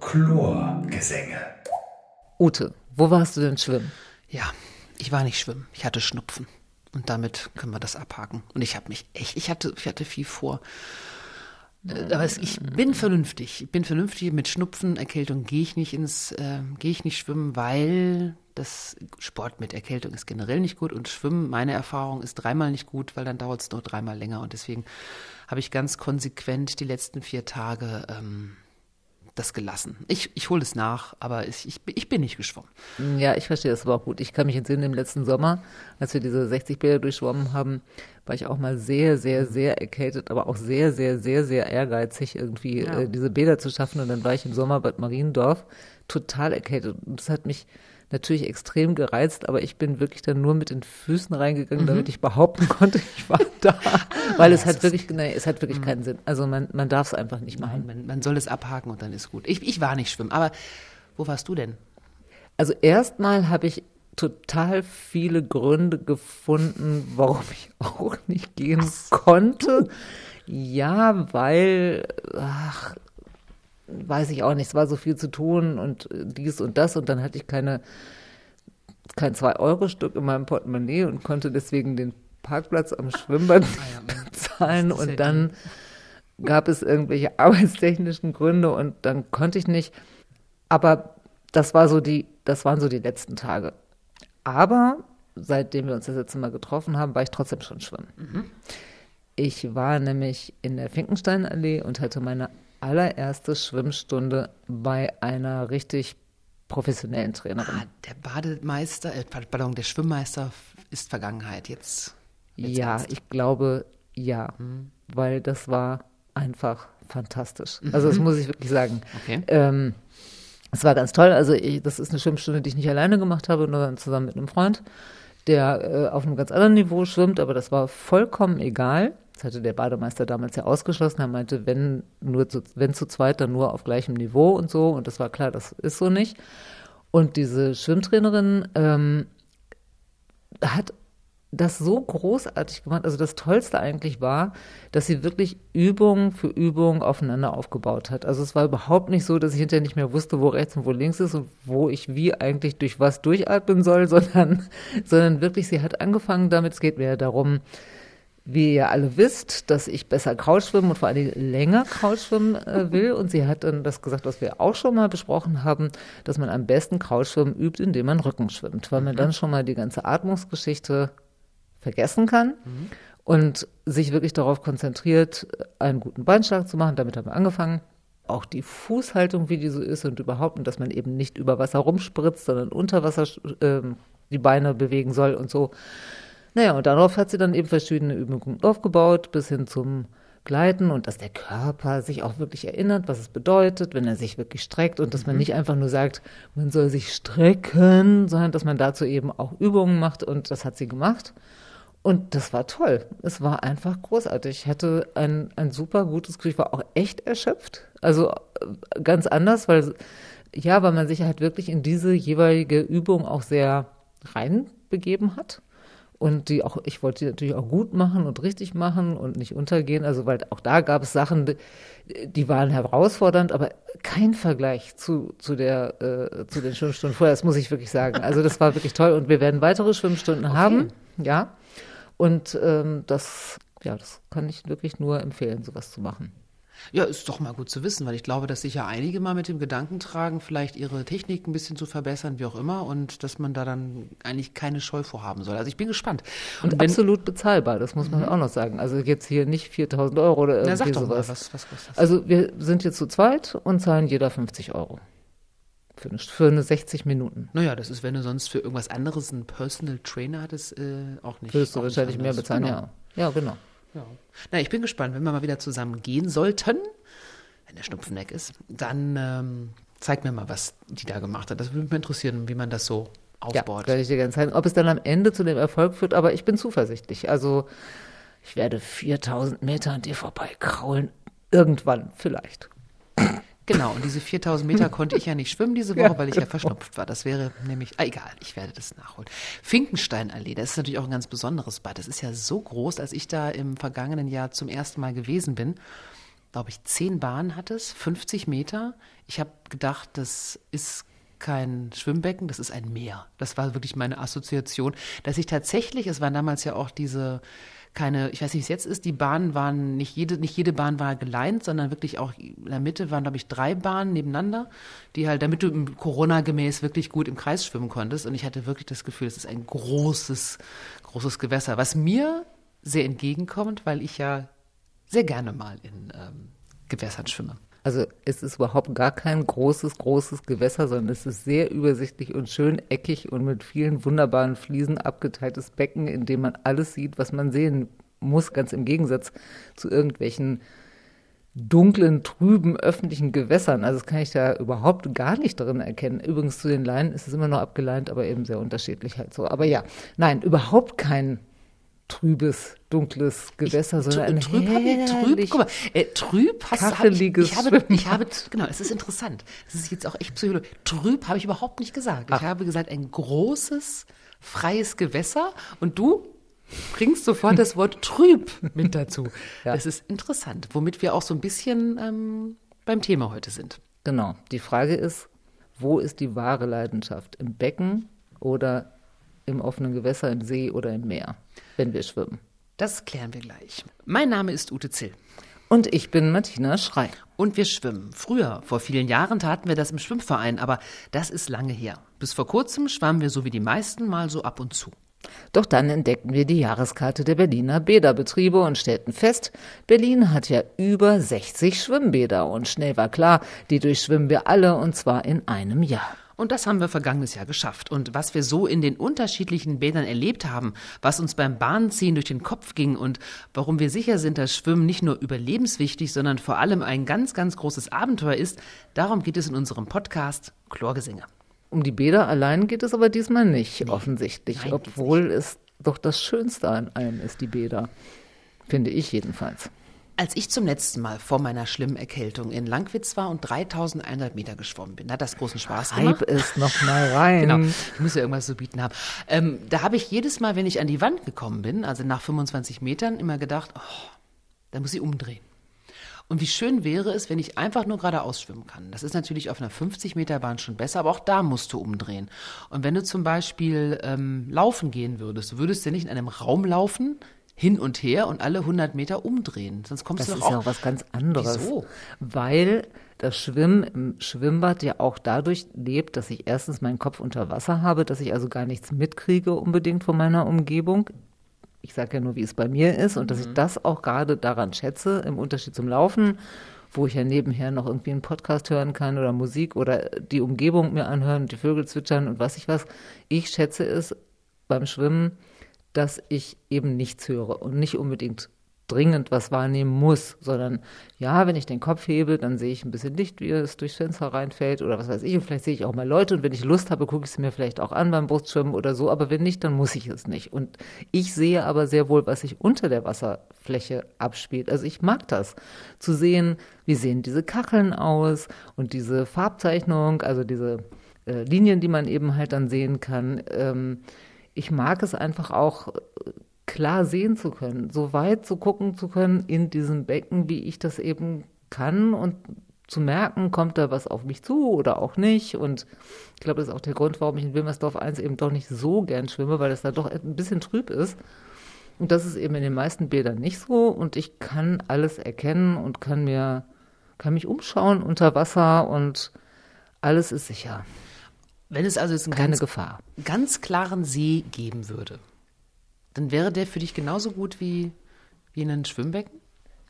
Chlorgesänge. Ute, wo warst du denn schwimmen? Ja, ich war nicht schwimmen. Ich hatte Schnupfen. Und damit können wir das abhaken. Und ich habe mich echt, ich hatte, ich hatte viel vor. Äh, Aber ich bin vernünftig. Ich bin vernünftig. Mit Schnupfen, Erkältung gehe ich nicht ins, äh, gehe ich nicht schwimmen, weil das Sport mit Erkältung ist generell nicht gut und Schwimmen, meine Erfahrung, ist dreimal nicht gut, weil dann dauert es nur dreimal länger. Und deswegen habe ich ganz konsequent die letzten vier Tage ähm, das gelassen. Ich, ich hole es nach, aber ich, ich, ich, bin nicht geschwommen. Ja, ich verstehe das aber auch gut. Ich kann mich entsinnen, im letzten Sommer, als wir diese 60 Bäder durchschwommen haben, war ich auch mal sehr, sehr, sehr erkältet, aber auch sehr, sehr, sehr, sehr ehrgeizig, irgendwie ja. äh, diese Bäder zu schaffen. Und dann war ich im Sommer Bad Mariendorf total erkältet. Und das hat mich natürlich extrem gereizt, aber ich bin wirklich dann nur mit den Füßen reingegangen, mhm. damit ich behaupten konnte, ich war da. Weil es hat wirklich, nee, es hat wirklich mhm. keinen Sinn. Also man, man darf es einfach nicht machen. Nein, man, man soll es abhaken und dann ist gut. Ich, ich war nicht schwimmen, aber wo warst du denn? Also erstmal habe ich total viele Gründe gefunden, warum ich auch nicht gehen konnte. Ja, weil, ach, weiß ich auch nicht, es war so viel zu tun und dies und das und dann hatte ich keine kein 2-Euro-Stück in meinem Portemonnaie und konnte deswegen den Parkplatz am Schwimmbad ah, bezahlen und dann gab es irgendwelche arbeitstechnischen Gründe und dann konnte ich nicht. Aber das war so die, das waren so die letzten Tage. Aber seitdem wir uns das letzte Mal getroffen haben, war ich trotzdem schon schwimmen. Mhm. Ich war nämlich in der Finkensteinallee und hatte meine allererste Schwimmstunde bei einer richtig professionellen Trainerin. Ah, der Bademeister, äh, pardon, der Schwimmmeister ist Vergangenheit. Jetzt. ja, ernst. ich glaube ja, mhm. weil das war einfach fantastisch. Mhm. Also das muss ich wirklich sagen. Okay. Ähm, es war ganz toll. Also ich, das ist eine Schwimmstunde, die ich nicht alleine gemacht habe, sondern zusammen mit einem Freund, der äh, auf einem ganz anderen Niveau schwimmt, aber das war vollkommen egal. Das hatte der Bademeister damals ja ausgeschlossen. Er meinte, wenn nur zu, wenn zu zweit, dann nur auf gleichem Niveau und so. Und das war klar, das ist so nicht. Und diese Schwimmtrainerin ähm, hat das so großartig gemacht. Also das Tollste eigentlich war, dass sie wirklich Übung für Übung aufeinander aufgebaut hat. Also es war überhaupt nicht so, dass ich hinterher nicht mehr wusste, wo rechts und wo links ist und wo ich wie eigentlich durch was durchatmen soll, sondern, sondern wirklich, sie hat angefangen damit, es geht mir ja darum, wie ihr alle wisst, dass ich besser Krautschwimmen und vor allem länger Krautschwimmen äh, will. Und sie hat dann das gesagt, was wir auch schon mal besprochen haben, dass man am besten Krautschwimmen übt, indem man Rücken schwimmt, weil man mhm. dann schon mal die ganze Atmungsgeschichte vergessen kann mhm. und sich wirklich darauf konzentriert, einen guten Beinschlag zu machen. Damit haben wir angefangen. Auch die Fußhaltung, wie die so ist und überhaupt, und dass man eben nicht über Wasser rumspritzt, sondern unter Wasser äh, die Beine bewegen soll und so. Naja, und darauf hat sie dann eben verschiedene Übungen aufgebaut, bis hin zum Gleiten und dass der Körper sich auch wirklich erinnert, was es bedeutet, wenn er sich wirklich streckt und dass man mhm. nicht einfach nur sagt, man soll sich strecken, sondern dass man dazu eben auch Übungen macht und das hat sie gemacht. Und das war toll. Es war einfach großartig. Ich hatte ein, ein super gutes Gefühl. Ich war auch echt erschöpft. Also äh, ganz anders, weil, ja, weil man sich halt wirklich in diese jeweilige Übung auch sehr reinbegeben hat und die auch, ich wollte die natürlich auch gut machen und richtig machen und nicht untergehen. Also, weil auch da gab es Sachen, die waren herausfordernd, aber kein Vergleich zu, zu der, äh, zu den Schwimmstunden vorher. Das muss ich wirklich sagen. Also, das war wirklich toll und wir werden weitere Schwimmstunden okay. haben. Ja. Und ähm, das, ja, das kann ich wirklich nur empfehlen, sowas zu machen. Ja, ist doch mal gut zu wissen, weil ich glaube, dass sich ja einige mal mit dem Gedanken tragen, vielleicht ihre Technik ein bisschen zu verbessern, wie auch immer, und dass man da dann eigentlich keine Scheu vorhaben soll. Also ich bin gespannt. Und, und wenn, absolut bezahlbar, das muss man mhm. auch noch sagen. Also jetzt hier nicht 4000 Euro oder irgendwie Na, sag doch sowas. Mal, was, was kostet das? Also wir sind jetzt zu zweit und zahlen jeder 50 Euro. Für eine, für eine 60 Minuten. Naja, das ist, wenn du sonst für irgendwas anderes einen Personal Trainer hattest, äh, auch nicht. Würdest du wahrscheinlich mehr bezahlen, genau. ja. Ja, genau. Ja. Na, ich bin gespannt, wenn wir mal wieder zusammen gehen sollten, wenn der Schnupfen weg ist, dann ähm, zeig mir mal, was die da gemacht hat. Das würde mich interessieren, wie man das so aufbaut. Ja, werde ich dir gerne zeigen. Ob es dann am Ende zu dem Erfolg führt, aber ich bin zuversichtlich. Also ich werde 4000 Meter an dir vorbei kraulen. Irgendwann vielleicht. Genau, und diese 4000 Meter konnte ich ja nicht schwimmen diese Woche, ja, weil ich genau. ja verschnupft war. Das wäre nämlich, ah, egal, ich werde das nachholen. Finkensteinallee, das ist natürlich auch ein ganz besonderes Bad. Das ist ja so groß, als ich da im vergangenen Jahr zum ersten Mal gewesen bin, glaube ich, zehn Bahnen hattest, 50 Meter. Ich habe gedacht, das ist kein Schwimmbecken, das ist ein Meer. Das war wirklich meine Assoziation, dass ich tatsächlich, es waren damals ja auch diese keine, ich weiß nicht, wie es jetzt ist, die Bahnen waren, nicht jede, nicht jede Bahn war geleint, sondern wirklich auch in der Mitte waren, glaube ich, drei Bahnen nebeneinander, die halt, damit du Corona-gemäß wirklich gut im Kreis schwimmen konntest. Und ich hatte wirklich das Gefühl, es ist ein großes, großes Gewässer, was mir sehr entgegenkommt, weil ich ja sehr gerne mal in ähm, Gewässern schwimme. Also es ist überhaupt gar kein großes, großes Gewässer, sondern es ist sehr übersichtlich und schön eckig und mit vielen wunderbaren Fliesen abgeteiltes Becken, in dem man alles sieht, was man sehen muss, ganz im Gegensatz zu irgendwelchen dunklen, trüben öffentlichen Gewässern. Also das kann ich da überhaupt gar nicht drin erkennen. Übrigens zu den Leinen ist es immer noch abgeleint, aber eben sehr unterschiedlich halt so. Aber ja, nein, überhaupt kein trübes, dunkles Gewässer, sondern ein trüb, trüb, guck mal, äh, trüb hast hab ich, ich habe, ich habe, genau, es ist interessant. Es ist jetzt auch echt psychologisch. Trüb habe ich überhaupt nicht gesagt. Ach. Ich habe gesagt, ein großes, freies Gewässer und du bringst sofort das Wort trüb mit dazu. ja. Das ist interessant, womit wir auch so ein bisschen ähm, beim Thema heute sind. Genau. Die Frage ist, wo ist die wahre Leidenschaft? Im Becken oder im offenen Gewässer, im See oder im Meer? wenn wir schwimmen? Das klären wir gleich. Mein Name ist Ute Zill. Und ich bin Martina Schrei. Und wir schwimmen. Früher, vor vielen Jahren, taten wir das im Schwimmverein, aber das ist lange her. Bis vor kurzem schwammen wir so wie die meisten mal so ab und zu. Doch dann entdeckten wir die Jahreskarte der Berliner Bäderbetriebe und stellten fest, Berlin hat ja über 60 Schwimmbäder und schnell war klar, die durchschwimmen wir alle und zwar in einem Jahr. Und das haben wir vergangenes Jahr geschafft. Und was wir so in den unterschiedlichen Bädern erlebt haben, was uns beim Bahnziehen durch den Kopf ging und warum wir sicher sind, dass Schwimmen nicht nur überlebenswichtig, sondern vor allem ein ganz, ganz großes Abenteuer ist, darum geht es in unserem Podcast Chlorgesänge. Um die Bäder allein geht es aber diesmal nicht, nee. offensichtlich, Nein, obwohl es doch das Schönste an allem ist, die Bäder. Finde ich jedenfalls. Als ich zum letzten Mal vor meiner schlimmen Erkältung in Langwitz war und 3100 Meter geschwommen bin, hat das großen Spaß gemacht. Reib es noch mal rein. genau, ich muss ja irgendwas zu bieten haben. Ähm, da habe ich jedes Mal, wenn ich an die Wand gekommen bin, also nach 25 Metern, immer gedacht, oh, da muss ich umdrehen. Und wie schön wäre es, wenn ich einfach nur geradeaus schwimmen kann. Das ist natürlich auf einer 50 Meter Bahn schon besser, aber auch da musst du umdrehen. Und wenn du zum Beispiel ähm, laufen gehen würdest, du würdest ja nicht in einem Raum laufen, hin und her und alle 100 Meter umdrehen. Sonst kommst das du. Das ist ja auch was ganz anderes. Wieso? Weil das Schwimmen im Schwimmbad ja auch dadurch lebt, dass ich erstens meinen Kopf unter Wasser habe, dass ich also gar nichts mitkriege unbedingt von meiner Umgebung. Ich sage ja nur, wie es bei mir ist und mhm. dass ich mhm. das auch gerade daran schätze, im Unterschied zum Laufen, wo ich ja nebenher noch irgendwie einen Podcast hören kann oder Musik oder die Umgebung mir anhören, die Vögel zwitschern und was ich was. Ich schätze es beim Schwimmen, dass ich eben nichts höre und nicht unbedingt dringend was wahrnehmen muss, sondern ja, wenn ich den Kopf hebe, dann sehe ich ein bisschen Licht, wie es durchs Fenster reinfällt oder was weiß ich. Und vielleicht sehe ich auch mal Leute und wenn ich Lust habe, gucke ich es mir vielleicht auch an beim Brustschwimmen oder so. Aber wenn nicht, dann muss ich es nicht. Und ich sehe aber sehr wohl, was sich unter der Wasserfläche abspielt. Also ich mag das, zu sehen, wie sehen diese Kacheln aus und diese Farbzeichnung, also diese äh, Linien, die man eben halt dann sehen kann. Ähm, ich mag es einfach auch äh, klar sehen zu können, so weit zu gucken zu können in diesem Becken, wie ich das eben kann und zu merken, kommt da was auf mich zu oder auch nicht. Und ich glaube, das ist auch der Grund, warum ich in Wilmersdorf 1 eben doch nicht so gern schwimme, weil es da doch ein bisschen trüb ist. Und das ist eben in den meisten Bildern nicht so. Und ich kann alles erkennen und kann mir, kann mich umschauen unter Wasser und alles ist sicher. Wenn es also jetzt einen Keine ganz, Gefahr. ganz klaren See geben würde, dann wäre der für dich genauso gut wie, wie ein Schwimmbecken?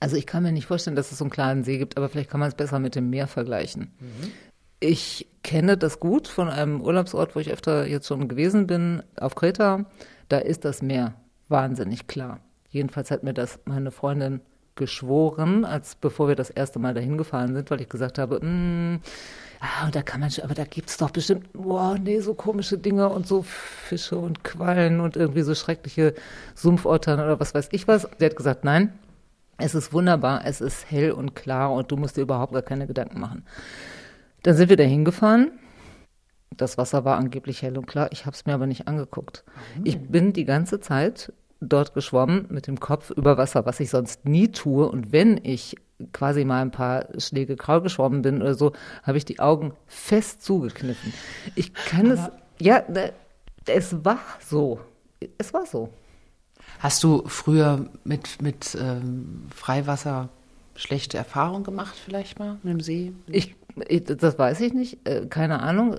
Also ich kann mir nicht vorstellen, dass es so einen klaren See gibt, aber vielleicht kann man es besser mit dem Meer vergleichen. Mhm. Ich kenne das gut von einem Urlaubsort, wo ich öfter jetzt schon gewesen bin, auf Kreta. Da ist das Meer wahnsinnig klar. Jedenfalls hat mir das meine Freundin geschworen, als bevor wir das erste Mal dahin gefahren sind, weil ich gesagt habe, mm, ah, und da kann man schon, aber da gibt es doch bestimmt, boah, nee, so komische Dinge und so Fische und Quallen und irgendwie so schreckliche Sumpfottern oder was weiß ich was. Sie hat gesagt, nein, es ist wunderbar, es ist hell und klar und du musst dir überhaupt gar keine Gedanken machen. Dann sind wir da hingefahren. Das Wasser war angeblich hell und klar. Ich habe es mir aber nicht angeguckt. Mhm. Ich bin die ganze Zeit dort geschwommen mit dem Kopf über Wasser, was ich sonst nie tue. Und wenn ich quasi mal ein paar Schläge Kraul geschwommen bin oder so, habe ich die Augen fest zugekniffen. Ich kann Aber es, ja, es war so. Es war so. Hast du früher mit, mit ähm, Freiwasser schlechte Erfahrungen gemacht, vielleicht mal mit dem See? Ich, ich, das weiß ich nicht, äh, keine Ahnung.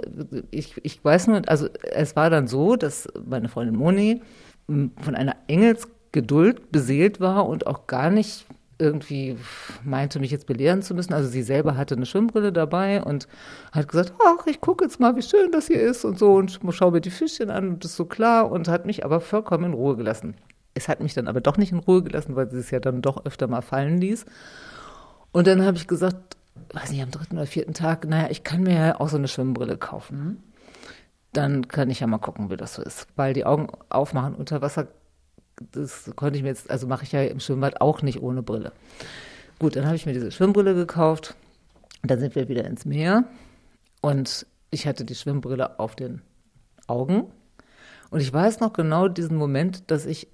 Ich, ich weiß nur, also es war dann so, dass meine Freundin Moni von einer Engelsgeduld beseelt war und auch gar nicht irgendwie meinte, mich jetzt belehren zu müssen. Also sie selber hatte eine Schwimmbrille dabei und hat gesagt, ach, ich gucke jetzt mal, wie schön das hier ist und so und schaue mir die Fischchen an und das ist so klar und hat mich aber vollkommen in Ruhe gelassen. Es hat mich dann aber doch nicht in Ruhe gelassen, weil sie es ja dann doch öfter mal fallen ließ. Und dann habe ich gesagt, weiß nicht, am dritten oder vierten Tag, naja, ich kann mir ja auch so eine Schwimmbrille kaufen. Dann kann ich ja mal gucken, wie das so ist. Weil die Augen aufmachen unter Wasser das konnte ich mir jetzt, also mache ich ja im Schwimmbad auch nicht ohne Brille. Gut, dann habe ich mir diese Schwimmbrille gekauft. Dann sind wir wieder ins Meer und ich hatte die Schwimmbrille auf den Augen. Und ich weiß noch genau diesen Moment, dass ich,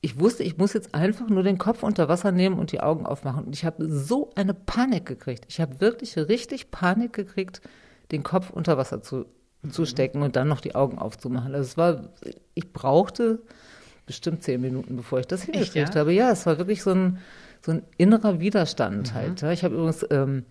ich wusste, ich muss jetzt einfach nur den Kopf unter Wasser nehmen und die Augen aufmachen. Und ich habe so eine Panik gekriegt. Ich habe wirklich richtig Panik gekriegt, den Kopf unter Wasser zu, zu stecken und dann noch die Augen aufzumachen. Also es war, ich brauchte bestimmt zehn Minuten, bevor ich das hingekriegt ja? habe. Ja, es war wirklich so ein, so ein innerer Widerstand mhm. halt. Ja. Ich habe übrigens ähm,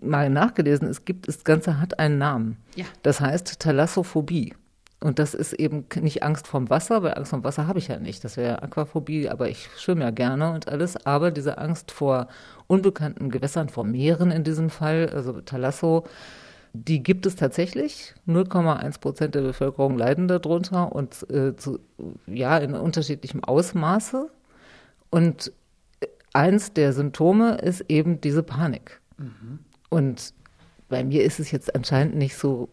mal nachgelesen, es gibt, das Ganze hat einen Namen. Ja. Das heißt Thalassophobie. Und das ist eben nicht Angst vorm Wasser, weil Angst vorm Wasser habe ich ja nicht. Das wäre Aquaphobie, aber ich schwimme ja gerne und alles. Aber diese Angst vor unbekannten Gewässern, vor Meeren in diesem Fall, also Thalasso, die gibt es tatsächlich. 0,1 Prozent der Bevölkerung leiden darunter und äh, zu, ja in unterschiedlichem Ausmaße. Und eins der Symptome ist eben diese Panik. Mhm. Und bei mir ist es jetzt anscheinend nicht so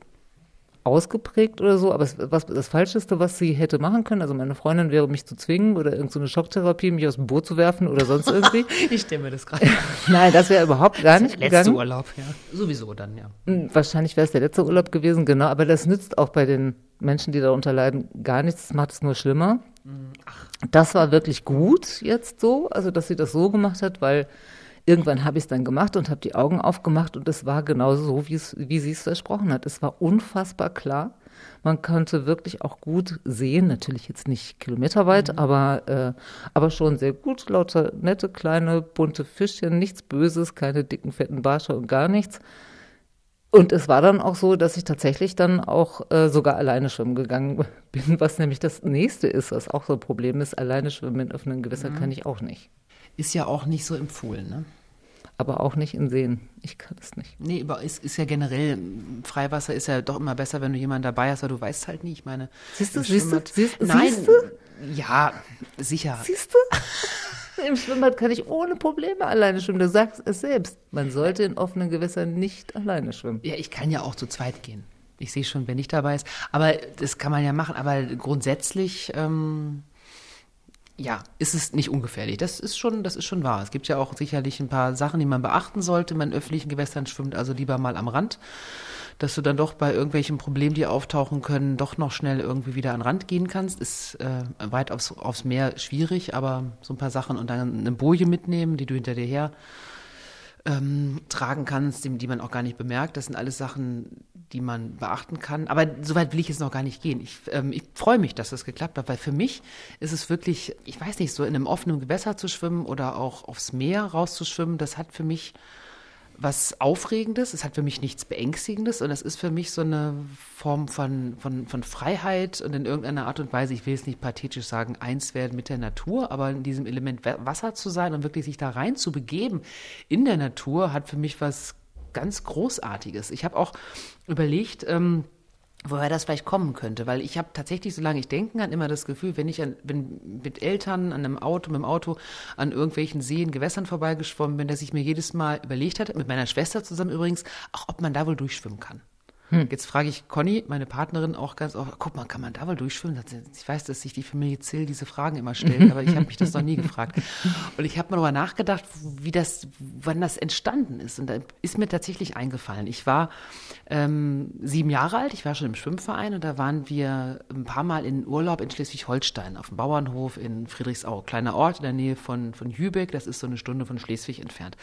ausgeprägt oder so, aber es, was, das Falscheste, was sie hätte machen können, also meine Freundin wäre, mich zu zwingen oder irgendeine so Schocktherapie, mich aus dem Boot zu werfen oder sonst irgendwie. ich stelle mir das gerade. Nein, das wäre überhaupt gar nicht der letzte Urlaub, ja. Sowieso dann, ja. Hm, wahrscheinlich wäre es der letzte Urlaub gewesen, genau, aber das nützt auch bei den Menschen, die darunter leiden, gar nichts, das macht es nur schlimmer. Ach. Das war wirklich gut jetzt so, also dass sie das so gemacht hat, weil irgendwann habe ich es dann gemacht und habe die Augen aufgemacht und es war genauso so, wie sie es versprochen hat. Es war unfassbar klar. Man konnte wirklich auch gut sehen, natürlich jetzt nicht kilometerweit, mhm. aber, äh, aber schon sehr gut. Lauter nette, kleine, bunte Fischchen, nichts Böses, keine dicken, fetten Barsche und gar nichts. Und es war dann auch so, dass ich tatsächlich dann auch äh, sogar alleine schwimmen gegangen bin, was nämlich das nächste ist, was auch so ein Problem ist. Alleine schwimmen in offenen Gewässern mhm. kann ich auch nicht. Ist ja auch nicht so empfohlen, ne? aber auch nicht in Seen. Ich kann es nicht. Nee, aber es ist ja generell, Freiwasser ist ja doch immer besser, wenn du jemanden dabei hast, aber du weißt halt nie. Ich meine, siehst du, siehst du, siehst, Nein, siehst du? Ja, sicher. Siehst du? Im Schwimmbad kann ich ohne Probleme alleine schwimmen. Du sagst es selbst. Man sollte in offenen Gewässern nicht alleine schwimmen. Ja, ich kann ja auch zu zweit gehen. Ich sehe schon, wer nicht dabei ist. Aber das kann man ja machen. Aber grundsätzlich ähm, ja, ist es nicht ungefährlich. Das ist schon, das ist schon wahr. Es gibt ja auch sicherlich ein paar Sachen, die man beachten sollte, man in öffentlichen Gewässern schwimmt, also lieber mal am Rand, dass du dann doch bei irgendwelchen Problemen, die auftauchen können, doch noch schnell irgendwie wieder an den Rand gehen kannst. Ist äh, weit aufs, aufs Meer schwierig, aber so ein paar Sachen und dann eine Boje mitnehmen, die du hinter dir her ähm, tragen kannst, die, die man auch gar nicht bemerkt. Das sind alles Sachen, die man beachten kann. Aber soweit will ich jetzt noch gar nicht gehen. Ich, ähm, ich freue mich, dass das geklappt hat, weil für mich ist es wirklich, ich weiß nicht, so in einem offenen Gewässer zu schwimmen oder auch aufs Meer rauszuschwimmen, das hat für mich was Aufregendes, es hat für mich nichts Beängstigendes und es ist für mich so eine Form von, von, von Freiheit und in irgendeiner Art und Weise, ich will es nicht pathetisch sagen, eins werden mit der Natur, aber in diesem Element Wasser zu sein und wirklich sich da rein zu begeben in der Natur, hat für mich was ganz Großartiges. Ich habe auch überlegt, ähm, woher das vielleicht kommen könnte, weil ich habe tatsächlich, solange ich denken kann, immer das Gefühl, wenn ich an, wenn mit Eltern an einem Auto, mit dem Auto an irgendwelchen Seen, Gewässern vorbeigeschwommen bin, dass ich mir jedes Mal überlegt hatte, mit meiner Schwester zusammen übrigens, auch ob man da wohl durchschwimmen kann. Hm. Jetzt frage ich Conny, meine Partnerin, auch ganz oft, guck mal, kann man da wohl durchschwimmen? Ich weiß, dass sich die Familie Zill diese Fragen immer stellt, aber ich habe mich das noch nie gefragt. Und ich habe mal darüber nachgedacht, wie das, wann das entstanden ist. Und da ist mir tatsächlich eingefallen. Ich war ähm, sieben Jahre alt, ich war schon im Schwimmverein und da waren wir ein paar Mal in Urlaub in Schleswig-Holstein auf dem Bauernhof in Friedrichsau, kleiner Ort in der Nähe von, von Jübeck, das ist so eine Stunde von Schleswig entfernt.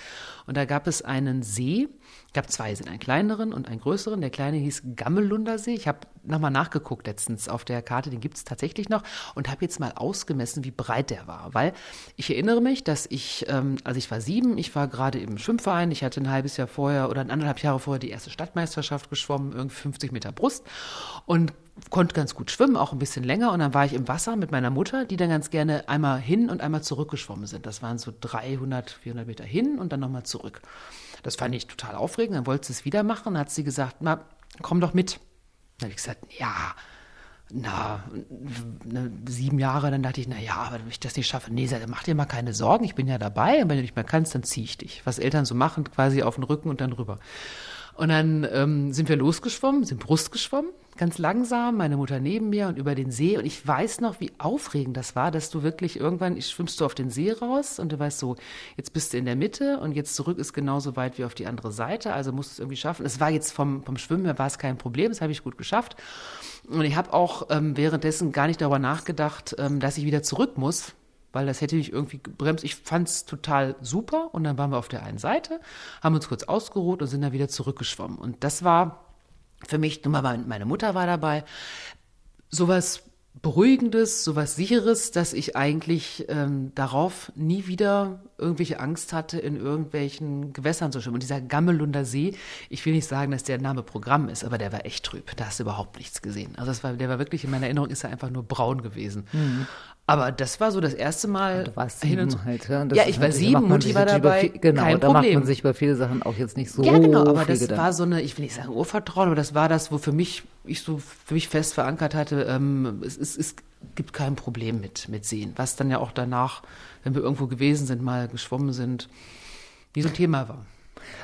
Und da gab es einen See, gab zwei Seen, einen kleineren und einen größeren. Der kleine hieß Gammelunder See. Ich habe nochmal nachgeguckt letztens auf der Karte, den gibt es tatsächlich noch und habe jetzt mal ausgemessen, wie breit der war. Weil ich erinnere mich, dass ich, ähm, also ich war sieben, ich war gerade im Schwimmverein, ich hatte ein halbes Jahr vorher oder anderthalb Jahre vorher die erste Stadtmeisterschaft geschwommen, irgendwie 50 Meter Brust und konnte ganz gut schwimmen, auch ein bisschen länger. Und dann war ich im Wasser mit meiner Mutter, die dann ganz gerne einmal hin und einmal zurückgeschwommen sind. Das waren so 300, 400 Meter hin und dann nochmal zurück. Das fand ich total aufregend. Dann wollte sie es wieder machen. Dann hat sie gesagt, na, komm doch mit. Dann habe ich gesagt, ja, na, ne, sieben Jahre, dann dachte ich, na ja, aber wenn ich das nicht schaffe, nee, mach dir mal keine Sorgen, ich bin ja dabei und wenn du nicht mehr kannst, dann ziehe ich dich. Was Eltern so machen, quasi auf den Rücken und dann rüber. Und dann ähm, sind wir losgeschwommen, sind Brust geschwommen, ganz langsam, meine Mutter neben mir und über den See. Und ich weiß noch, wie aufregend das war, dass du wirklich irgendwann, ich schwimmst du auf den See raus und du weißt so, jetzt bist du in der Mitte und jetzt zurück ist genauso weit wie auf die andere Seite, also musst du es irgendwie schaffen. Es war jetzt vom, vom Schwimmen her war es kein Problem, das habe ich gut geschafft. Und ich habe auch ähm, währenddessen gar nicht darüber nachgedacht, ähm, dass ich wieder zurück muss, weil das hätte mich irgendwie gebremst. Ich fand es total super und dann waren wir auf der einen Seite, haben uns kurz ausgeruht und sind dann wieder zurückgeschwommen. Und das war für mich, meine Mutter war dabei, sowas Beruhigendes, sowas Sicheres, dass ich eigentlich ähm, darauf nie wieder irgendwelche Angst hatte, in irgendwelchen Gewässern zu schwimmen. Und dieser Gammelunder See, ich will nicht sagen, dass der Name Programm ist, aber der war echt trüb. Da hast du überhaupt nichts gesehen. Also das war, der war wirklich, in meiner Erinnerung ist er einfach nur braun gewesen. Mhm. Aber das war so das erste Mal. Du warst sieben und, halt, ja. ja ich war halt, sieben, Mutti war dabei. Viel, genau, kein da Problem. macht man sich bei vielen Sachen auch jetzt nicht so. Ja, genau, aber das Gedanken. war so eine, ich will nicht sagen Urvertrauen, aber das war das, wo für mich, ich so für mich fest verankert hatte, ähm, es, es, es gibt kein Problem mit, mit Sehen. Was dann ja auch danach, wenn wir irgendwo gewesen sind, mal geschwommen sind, wie so ein Thema war.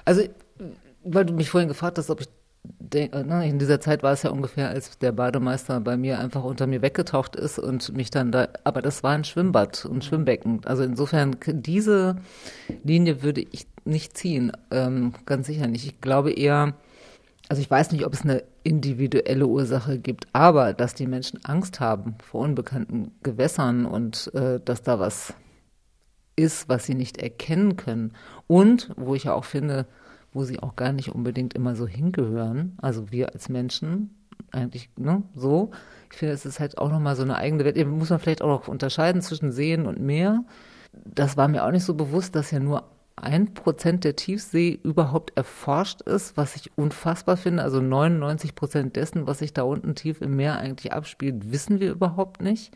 Also, weil du mich vorhin gefragt hast, ob ich in dieser Zeit war es ja ungefähr, als der Bademeister bei mir einfach unter mir weggetaucht ist und mich dann da, aber das war ein Schwimmbad und Schwimmbecken. Also insofern, diese Linie würde ich nicht ziehen, ähm, ganz sicher nicht. Ich glaube eher, also ich weiß nicht, ob es eine individuelle Ursache gibt, aber dass die Menschen Angst haben vor unbekannten Gewässern und äh, dass da was ist, was sie nicht erkennen können. Und, wo ich ja auch finde, wo sie auch gar nicht unbedingt immer so hingehören. Also wir als Menschen eigentlich ne, so. Ich finde, es ist halt auch nochmal so eine eigene Welt. Eben muss man vielleicht auch noch unterscheiden zwischen Seen und Meer. Das war mir auch nicht so bewusst, dass ja nur ein Prozent der Tiefsee überhaupt erforscht ist, was ich unfassbar finde. Also 99 Prozent dessen, was sich da unten tief im Meer eigentlich abspielt, wissen wir überhaupt nicht.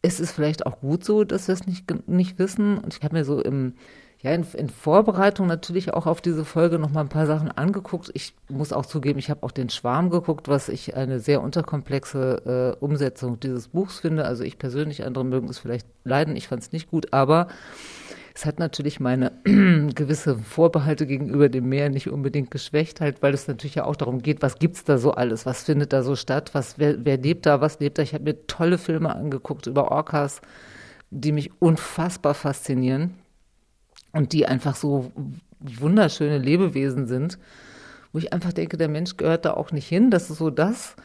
Es ist vielleicht auch gut so, dass wir es nicht, nicht wissen. Und ich habe mir so im ja, in, in, Vorbereitung natürlich auch auf diese Folge noch mal ein paar Sachen angeguckt. Ich muss auch zugeben, ich habe auch den Schwarm geguckt, was ich eine sehr unterkomplexe äh, Umsetzung dieses Buchs finde. Also ich persönlich, andere mögen es vielleicht leiden, ich fand es nicht gut, aber es hat natürlich meine gewisse Vorbehalte gegenüber dem Meer nicht unbedingt geschwächt, halt, weil es natürlich ja auch darum geht, was gibt's da so alles, was findet da so statt, was wer, wer lebt da, was lebt da. Ich habe mir tolle Filme angeguckt über Orcas, die mich unfassbar faszinieren und die einfach so wunderschöne Lebewesen sind, wo ich einfach denke, der Mensch gehört da auch nicht hin. Das ist so das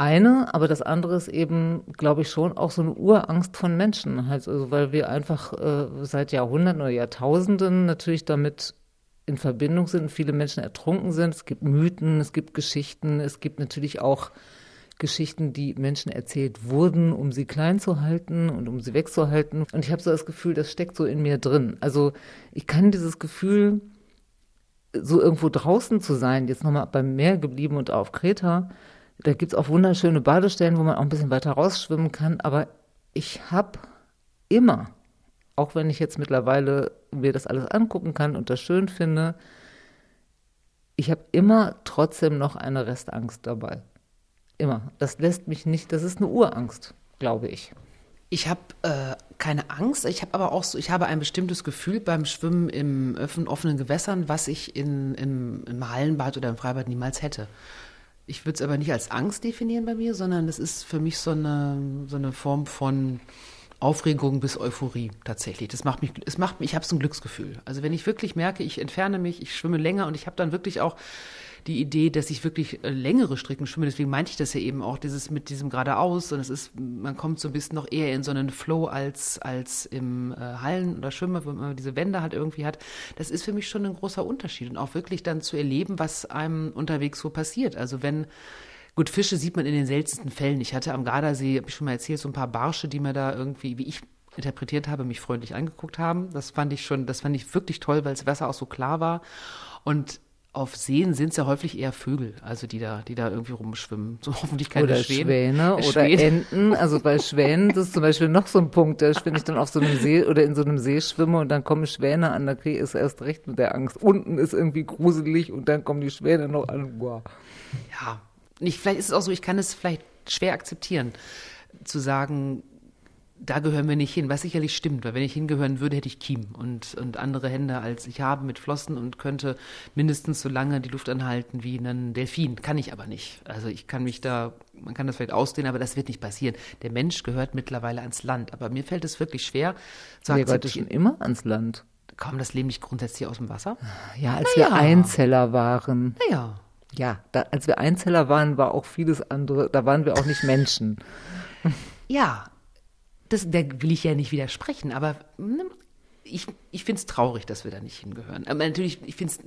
eine, aber das andere ist eben, glaube ich, schon auch so eine Urangst von Menschen, also weil wir einfach äh, seit Jahrhunderten oder Jahrtausenden natürlich damit in Verbindung sind, viele Menschen ertrunken sind. Es gibt Mythen, es gibt Geschichten, es gibt natürlich auch Geschichten, die Menschen erzählt wurden, um sie klein zu halten und um sie wegzuhalten. Und ich habe so das Gefühl, das steckt so in mir drin. Also ich kann dieses Gefühl, so irgendwo draußen zu sein, jetzt nochmal beim Meer geblieben und auf Kreta, da gibt es auch wunderschöne Badestellen, wo man auch ein bisschen weiter rausschwimmen kann. Aber ich habe immer, auch wenn ich jetzt mittlerweile mir das alles angucken kann und das schön finde, ich habe immer trotzdem noch eine Restangst dabei. Immer. Das lässt mich nicht, das ist eine Urangst, glaube ich. Ich habe äh, keine Angst, ich habe aber auch so, ich habe ein bestimmtes Gefühl beim Schwimmen im offenen Gewässern, was ich in, im, im Hallenbad oder im Freibad niemals hätte. Ich würde es aber nicht als Angst definieren bei mir, sondern es ist für mich so eine, so eine Form von Aufregung bis Euphorie tatsächlich. Das macht mich, es macht mich, ich habe so ein Glücksgefühl. Also wenn ich wirklich merke, ich entferne mich, ich schwimme länger und ich habe dann wirklich auch die Idee, dass ich wirklich äh, längere Strecken schwimme. Deswegen meinte ich das ja eben auch, dieses mit diesem geradeaus. Und es ist, man kommt so ein bisschen noch eher in so einen Flow als, als im äh, Hallen oder Schwimmen, wenn man diese Wände halt irgendwie hat. Das ist für mich schon ein großer Unterschied. Und auch wirklich dann zu erleben, was einem unterwegs so passiert. Also wenn Gut, Fische sieht man in den seltensten Fällen. Ich hatte am Gardasee, habe ich schon mal erzählt, so ein paar Barsche, die mir da irgendwie, wie ich interpretiert habe, mich freundlich angeguckt haben. Das fand ich schon, das fand ich wirklich toll, weil das Wasser auch so klar war. Und auf Seen sind es ja häufig eher Vögel, also die da, die da irgendwie rumschwimmen. So hoffentlich keine oder Schwäne. Schwäne oder Schwäne. Enten. Also bei Schwänen, das ist zum Beispiel noch so ein Punkt, da wenn ich dann auf so einem See oder in so einem See schwimme und dann kommen Schwäne an, da kriege ich es erst recht mit der Angst. Unten ist irgendwie gruselig und dann kommen die Schwäne noch an. Wow. Ja, nicht, vielleicht ist es auch so, ich kann es vielleicht schwer akzeptieren, zu sagen, da gehören wir nicht hin, was sicherlich stimmt, weil wenn ich hingehören würde, hätte ich Kiem und, und andere Hände als ich habe mit Flossen und könnte mindestens so lange die Luft anhalten wie ein Delfin. Kann ich aber nicht. Also ich kann mich da, man kann das vielleicht ausdehnen, aber das wird nicht passieren. Der Mensch gehört mittlerweile ans Land. Aber mir fällt es wirklich schwer zu Wir akzeptieren. immer ans Land. Kam das Leben nicht grundsätzlich aus dem Wasser? Ja, als naja. wir Einzeller waren. Naja. Ja, da, als wir Einzeller waren, war auch vieles andere, da waren wir auch nicht Menschen. Ja, das, da will ich ja nicht widersprechen, aber hm, ich, ich finde es traurig, dass wir da nicht hingehören. Aber natürlich, ich finde es.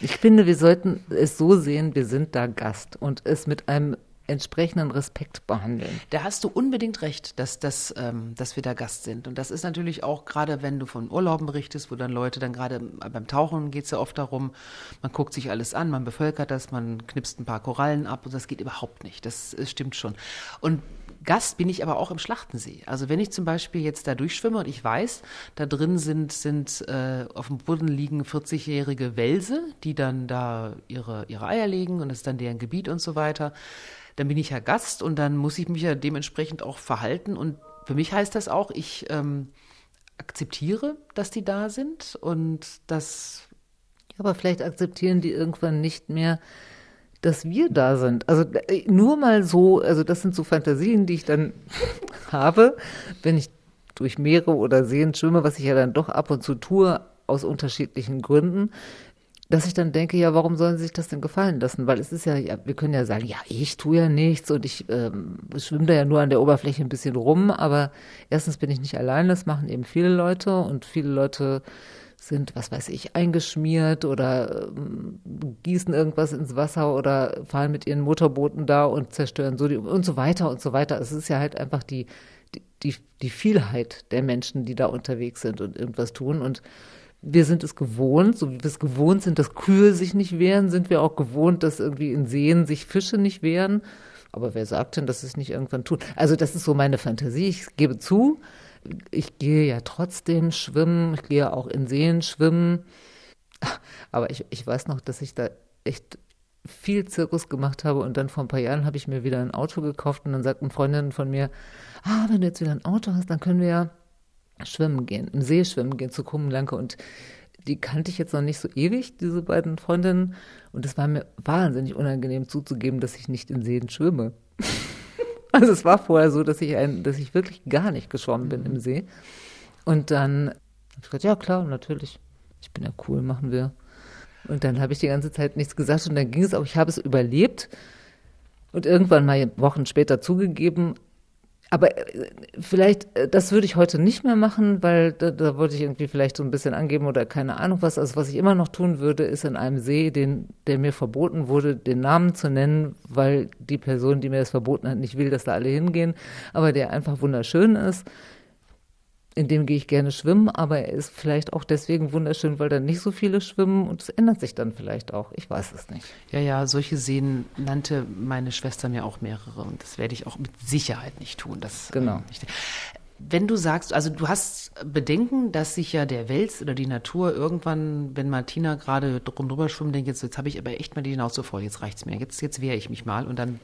Ich finde, wir sollten es so sehen, wir sind da Gast und es mit einem entsprechenden Respekt behandeln. Da hast du unbedingt recht, dass, dass, ähm, dass wir da Gast sind. Und das ist natürlich auch gerade, wenn du von Urlauben berichtest, wo dann Leute dann gerade beim Tauchen geht es ja oft darum, man guckt sich alles an, man bevölkert das, man knipst ein paar Korallen ab und das geht überhaupt nicht. Das, das stimmt schon. Und Gast bin ich aber auch im Schlachtensee. Also wenn ich zum Beispiel jetzt da durchschwimme und ich weiß, da drin sind, sind äh, auf dem Boden liegen 40-jährige Welse, die dann da ihre, ihre Eier legen und das ist dann deren Gebiet und so weiter dann bin ich ja Gast und dann muss ich mich ja dementsprechend auch verhalten. Und für mich heißt das auch, ich ähm, akzeptiere, dass die da sind und dass. Ja, aber vielleicht akzeptieren die irgendwann nicht mehr, dass wir da sind. Also äh, nur mal so, also das sind so Fantasien, die ich dann habe, wenn ich durch Meere oder Seen schwimme, was ich ja dann doch ab und zu tue, aus unterschiedlichen Gründen dass ich dann denke, ja, warum sollen sie sich das denn gefallen lassen? Weil es ist ja, ja wir können ja sagen, ja, ich tue ja nichts und ich ähm, schwimme da ja nur an der Oberfläche ein bisschen rum, aber erstens bin ich nicht allein, das machen eben viele Leute und viele Leute sind, was weiß ich, eingeschmiert oder ähm, gießen irgendwas ins Wasser oder fahren mit ihren Motorbooten da und zerstören so die und so weiter und so weiter. Es ist ja halt einfach die, die, die, Vielheit der Menschen, die da unterwegs sind und irgendwas tun und wir sind es gewohnt, so wie wir es gewohnt sind, dass Kühe sich nicht wehren, sind wir auch gewohnt, dass irgendwie in Seen sich Fische nicht wehren. Aber wer sagt denn, dass es nicht irgendwann tun? Also das ist so meine Fantasie. Ich gebe zu, ich gehe ja trotzdem schwimmen, ich gehe auch in Seen schwimmen. Aber ich, ich weiß noch, dass ich da echt viel Zirkus gemacht habe und dann vor ein paar Jahren habe ich mir wieder ein Auto gekauft und dann sagten Freundinnen von mir, ah, wenn du jetzt wieder ein Auto hast, dann können wir ja schwimmen gehen, im See schwimmen gehen zu Krummenlanke und die kannte ich jetzt noch nicht so ewig, diese beiden Freundinnen. Und es war mir wahnsinnig unangenehm zuzugeben, dass ich nicht in Seen schwimme. Also es war vorher so, dass ich ein, dass ich wirklich gar nicht geschwommen bin im See. Und dann habe ich gesagt, ja klar, natürlich. Ich bin ja cool, machen wir. Und dann habe ich die ganze Zeit nichts gesagt und dann ging es auch, ich habe es überlebt und irgendwann mal Wochen später zugegeben, aber äh, vielleicht, äh, das würde ich heute nicht mehr machen, weil da, da wollte ich irgendwie vielleicht so ein bisschen angeben oder keine Ahnung was. Also was ich immer noch tun würde, ist in einem See, den, der mir verboten wurde, den Namen zu nennen, weil die Person, die mir das verboten hat, nicht will, dass da alle hingehen, aber der einfach wunderschön ist in dem gehe ich gerne schwimmen, aber er ist vielleicht auch deswegen wunderschön, weil da nicht so viele schwimmen und es ändert sich dann vielleicht auch. Ich weiß es nicht. Ja, ja, solche Seen nannte meine Schwester mir auch mehrere und das werde ich auch mit Sicherheit nicht tun. Das, genau. Äh, wenn du sagst, also du hast Bedenken, dass sich ja der Wels oder die Natur irgendwann, wenn Martina gerade drum drüber schwimmt, denkt, jetzt, jetzt habe ich aber echt mal die Schnauze voll, jetzt reicht's mir, jetzt, jetzt wehre ich mich mal und dann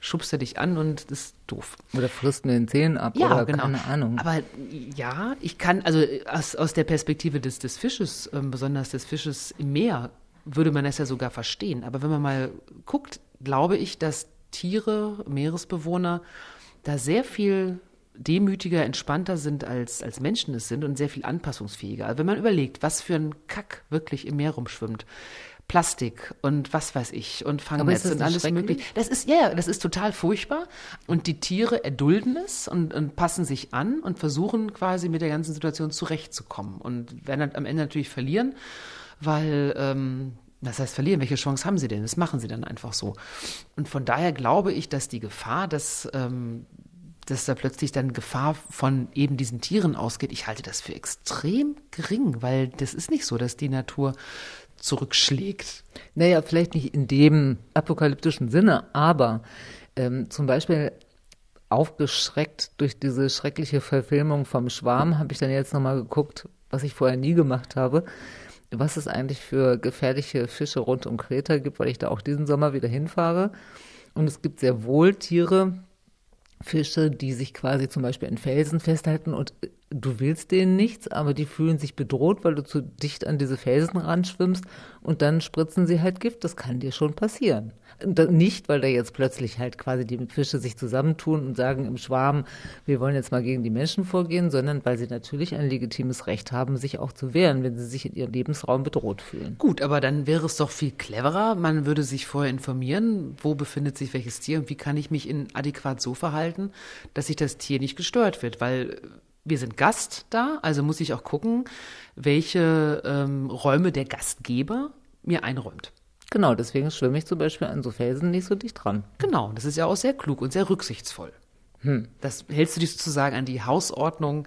schubst er dich an und das ist doof. Oder frisst mir den Zehen ab ja, oder genau. keine Ahnung. Aber ja, ich kann, also aus, aus der Perspektive des, des Fisches, ähm, besonders des Fisches im Meer, würde man das ja sogar verstehen. Aber wenn man mal guckt, glaube ich, dass Tiere, Meeresbewohner da sehr viel demütiger, entspannter sind, als, als Menschen es sind und sehr viel anpassungsfähiger. Also wenn man überlegt, was für ein Kack wirklich im Meer rumschwimmt, Plastik und was weiß ich und Fangnetz und alles mögliche. Das ist ja, das ist total furchtbar und die Tiere erdulden es und, und, passen sich an und versuchen quasi mit der ganzen Situation zurechtzukommen und werden am Ende natürlich verlieren, weil ähm, das heißt verlieren, welche Chance haben sie denn? Das machen sie dann einfach so. Und von daher glaube ich, dass die Gefahr, dass ähm, dass da plötzlich dann Gefahr von eben diesen Tieren ausgeht, ich halte das für extrem gering, weil das ist nicht so, dass die Natur zurückschlägt. Naja, vielleicht nicht in dem apokalyptischen Sinne, aber ähm, zum Beispiel aufgeschreckt durch diese schreckliche Verfilmung vom Schwarm habe ich dann jetzt nochmal geguckt, was ich vorher nie gemacht habe, was es eigentlich für gefährliche Fische rund um Kreta gibt, weil ich da auch diesen Sommer wieder hinfahre. Und es gibt sehr wohl Tiere, Fische, die sich quasi zum Beispiel in Felsen festhalten und du willst denen nichts, aber die fühlen sich bedroht, weil du zu dicht an diese Felsen ranschwimmst und dann spritzen sie halt Gift. Das kann dir schon passieren. Nicht, weil da jetzt plötzlich halt quasi die Fische sich zusammentun und sagen im Schwarm, wir wollen jetzt mal gegen die Menschen vorgehen, sondern weil sie natürlich ein legitimes Recht haben, sich auch zu wehren, wenn sie sich in ihrem Lebensraum bedroht fühlen. Gut, aber dann wäre es doch viel cleverer. Man würde sich vorher informieren, wo befindet sich welches Tier und wie kann ich mich in adäquat so verhalten, dass sich das Tier nicht gestört wird, weil wir sind Gast da, also muss ich auch gucken, welche ähm, Räume der Gastgeber mir einräumt. Genau, deswegen schwimme ich zum Beispiel an so Felsen nicht so dicht dran. Genau, das ist ja auch sehr klug und sehr rücksichtsvoll. Hm. Das hältst du dich sozusagen an die Hausordnung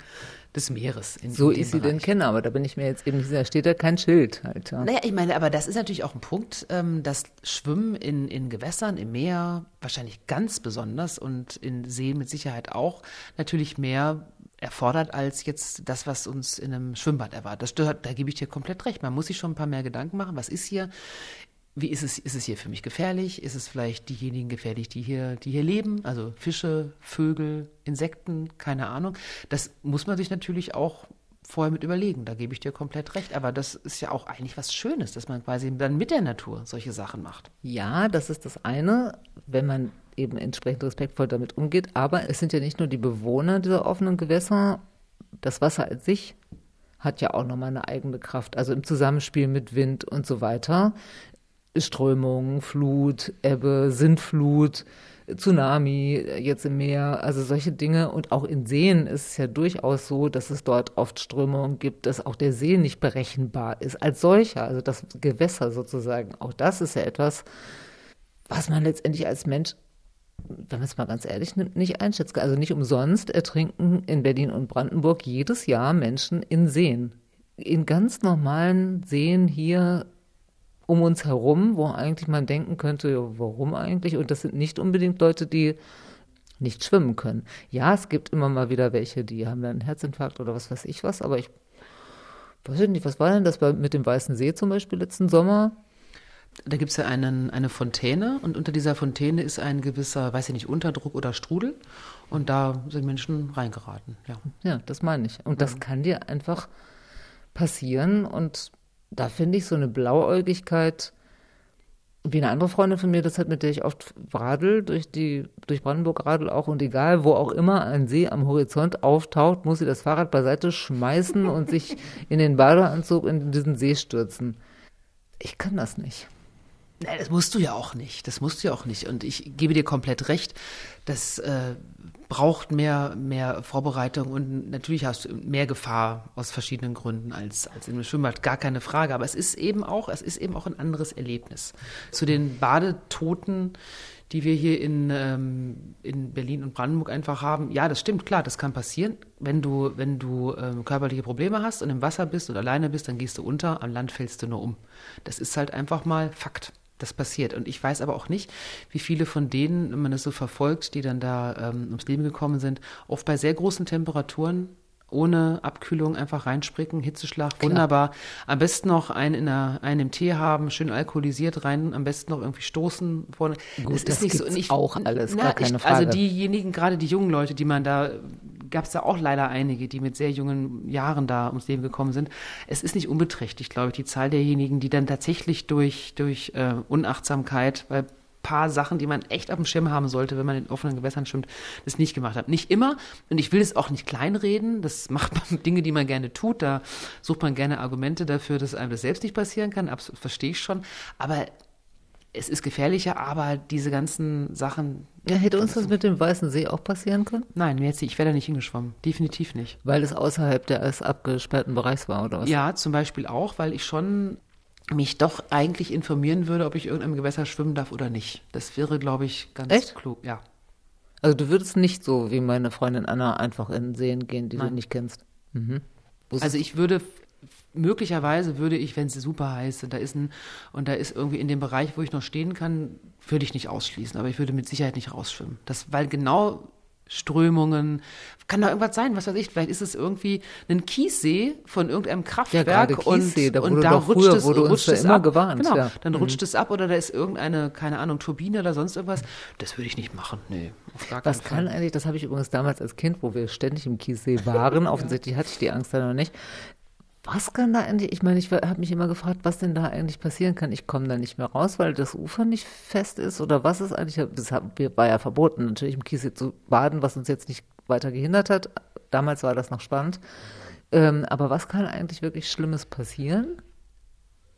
des Meeres. so ich sie denn kenne, aber da bin ich mir jetzt eben sicher, steht da kein Schild halt. Ja. Naja, ich meine, aber das ist natürlich auch ein Punkt, ähm, dass Schwimmen in, in Gewässern, im Meer wahrscheinlich ganz besonders und in Seen mit Sicherheit auch natürlich mehr erfordert als jetzt das, was uns in einem Schwimmbad erwartet. Das, da, da gebe ich dir komplett recht. Man muss sich schon ein paar mehr Gedanken machen. Was ist hier? Wie ist es, ist es hier für mich gefährlich? Ist es vielleicht diejenigen gefährlich, die hier, die hier leben? Also Fische, Vögel, Insekten, keine Ahnung. Das muss man sich natürlich auch vorher mit überlegen. Da gebe ich dir komplett recht. Aber das ist ja auch eigentlich was Schönes, dass man quasi dann mit der Natur solche Sachen macht. Ja, das ist das eine. Wenn man eben entsprechend respektvoll damit umgeht. Aber es sind ja nicht nur die Bewohner dieser offenen Gewässer. Das Wasser als sich hat ja auch nochmal eine eigene Kraft. Also im Zusammenspiel mit Wind und so weiter. Strömung, Flut, Ebbe, Sintflut, Tsunami jetzt im Meer, also solche Dinge. Und auch in Seen ist es ja durchaus so, dass es dort oft Strömungen gibt, dass auch der See nicht berechenbar ist als solcher, also das Gewässer sozusagen. Auch das ist ja etwas, was man letztendlich als Mensch wenn man es mal ganz ehrlich nimmt, nicht einschätzen Also nicht umsonst ertrinken in Berlin und Brandenburg jedes Jahr Menschen in Seen. In ganz normalen Seen hier um uns herum, wo eigentlich man denken könnte, warum eigentlich? Und das sind nicht unbedingt Leute, die nicht schwimmen können. Ja, es gibt immer mal wieder welche, die haben dann einen Herzinfarkt oder was weiß ich was, aber ich weiß nicht, was war denn das mit dem Weißen See zum Beispiel letzten Sommer? Da gibt es ja einen, eine Fontäne und unter dieser Fontäne ist ein gewisser, weiß ich nicht, Unterdruck oder Strudel und da sind Menschen reingeraten. Ja, ja das meine ich. Und das kann dir einfach passieren und da finde ich so eine Blauäugigkeit, wie eine andere Freundin von mir das hat, mit der ich oft radel, durch die, durch Brandenburg radel auch und egal, wo auch immer ein See am Horizont auftaucht, muss sie das Fahrrad beiseite schmeißen und sich in den Badeanzug in diesen See stürzen. Ich kann das nicht. Nein, das musst du ja auch nicht. Das musst du ja auch nicht. Und ich gebe dir komplett recht. Das äh, braucht mehr, mehr Vorbereitung und natürlich hast du mehr Gefahr aus verschiedenen Gründen als, als in einem Schwimmbad. Gar keine Frage. Aber es ist eben auch, es ist eben auch ein anderes Erlebnis. Zu den Badetoten, die wir hier in, ähm, in Berlin und Brandenburg einfach haben. Ja, das stimmt, klar, das kann passieren. Wenn du, wenn du ähm, körperliche Probleme hast und im Wasser bist und alleine bist, dann gehst du unter, am Land fällst du nur um. Das ist halt einfach mal Fakt das passiert. Und ich weiß aber auch nicht, wie viele von denen, wenn man das so verfolgt, die dann da ähm, ums Leben gekommen sind, oft bei sehr großen Temperaturen ohne Abkühlung einfach reinspringen, Hitzeschlag, Klar. wunderbar. Am besten noch einen, in einer, einen im Tee haben, schön alkoholisiert rein, am besten noch irgendwie stoßen. Vorne. Gut, das, das ist nicht so. Ich, auch alles, na, gar keine ich, also Frage. Also diejenigen, gerade die jungen Leute, die man da gab es da auch leider einige, die mit sehr jungen Jahren da ums Leben gekommen sind. Es ist nicht unbeträchtlich, glaube ich, die Zahl derjenigen, die dann tatsächlich durch, durch äh, Unachtsamkeit, weil paar Sachen, die man echt auf dem Schirm haben sollte, wenn man in offenen Gewässern schwimmt, das nicht gemacht hat. Nicht immer, und ich will es auch nicht kleinreden, das macht man Dinge, die man gerne tut, da sucht man gerne Argumente dafür, dass einem das selbst nicht passieren kann, absolut, verstehe ich schon, aber es ist gefährlicher, aber diese ganzen Sachen. Ja, hätte uns das mit dem Weißen See auch passieren können? Nein, jetzt ich wäre da nicht hingeschwommen. Definitiv nicht. Weil es außerhalb des abgesperrten Bereichs war, oder was? Ja, zum Beispiel auch, weil ich schon mich doch eigentlich informieren würde, ob ich irgendeinem Gewässer schwimmen darf oder nicht. Das wäre, glaube ich, ganz Echt? klug. Ja. Also du würdest nicht so wie meine Freundin Anna einfach in Seen gehen, die Nein. du nicht kennst. Mhm. Also ich würde möglicherweise würde ich, wenn es super heiß ist, da ist ein und da ist irgendwie in dem Bereich, wo ich noch stehen kann, würde ich nicht ausschließen, aber ich würde mit Sicherheit nicht rausschwimmen. Das, weil genau Strömungen, kann da irgendwas sein, was weiß ich, vielleicht ist es irgendwie ein Kiessee von irgendeinem Kraftwerk Ja, Kiessee, und, da und da rutscht früher, es, wurde rutscht es immer ab. gewarnt, Genau, ja. dann Mhm. rutscht es ab oder da ist irgendeine, keine Ahnung, Turbine oder sonst irgendwas. Das würde ich nicht machen, nee, Was kann eigentlich, das habe ich übrigens damals als Kind, wo wir ständig im Kiessee waren, offensichtlich hatte ich die Angst da noch nicht. Was kann da eigentlich, ich meine, ich habe mich immer gefragt, was denn da eigentlich passieren kann. Ich komme da nicht mehr raus, weil das Ufer nicht fest ist oder was ist eigentlich, das war ja verboten, natürlich im Kiessee zu baden, was uns jetzt nicht weiter gehindert hat. Damals war das noch spannend. Ähm, aber was kann eigentlich wirklich Schlimmes passieren?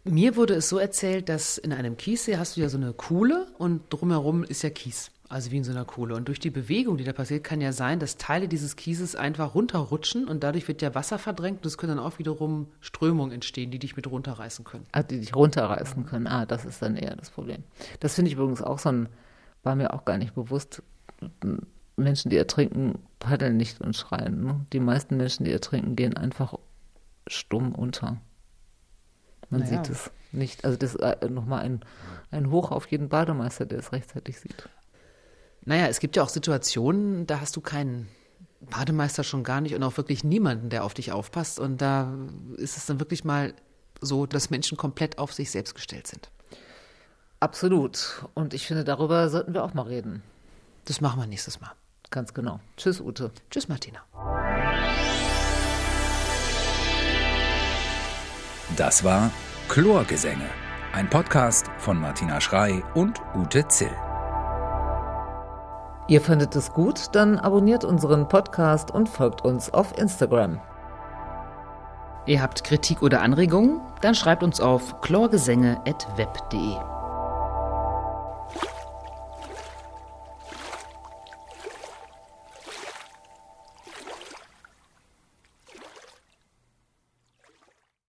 Mir wurde es so erzählt, dass in einem Kiessee hast du ja so eine Kuhle und drumherum ist ja Kies. Also wie in so einer Kuhle. Und durch die Bewegung, die da passiert, kann ja sein, dass Teile dieses Kieses einfach runterrutschen und dadurch wird ja Wasser verdrängt und es können dann auch wiederum Strömungen entstehen, die dich mit runterreißen können. Ah, die dich runterreißen können. Ah, das ist dann eher das Problem. Das finde ich übrigens auch so ein, war mir auch gar nicht bewusst. Menschen, die ertrinken, paddeln nicht und schreien. Ne? Die meisten Menschen, die ertrinken, gehen einfach stumm unter. Man Naja. sieht es nicht. Also das ist nochmal ein, ein Hoch auf jeden Bademeister, der es rechtzeitig sieht. Naja, es gibt ja auch Situationen, da hast du keinen Bademeister schon gar nicht und auch wirklich niemanden, der auf dich aufpasst. Und da ist es dann wirklich mal so, dass Menschen komplett auf sich selbst gestellt sind. Absolut. Und ich finde, darüber sollten wir auch mal reden. Das machen wir nächstes Mal. Ganz genau. Tschüss, Ute. Tschüss, Martina. Das war Chlorgesänge, ein Podcast von Martina Schrei und Ute Zill. Ihr findet es gut? Dann abonniert unseren Podcast und folgt uns auf Instagram. Ihr habt Kritik oder Anregungen? Dann schreibt uns auf chlorgesänge.web.de.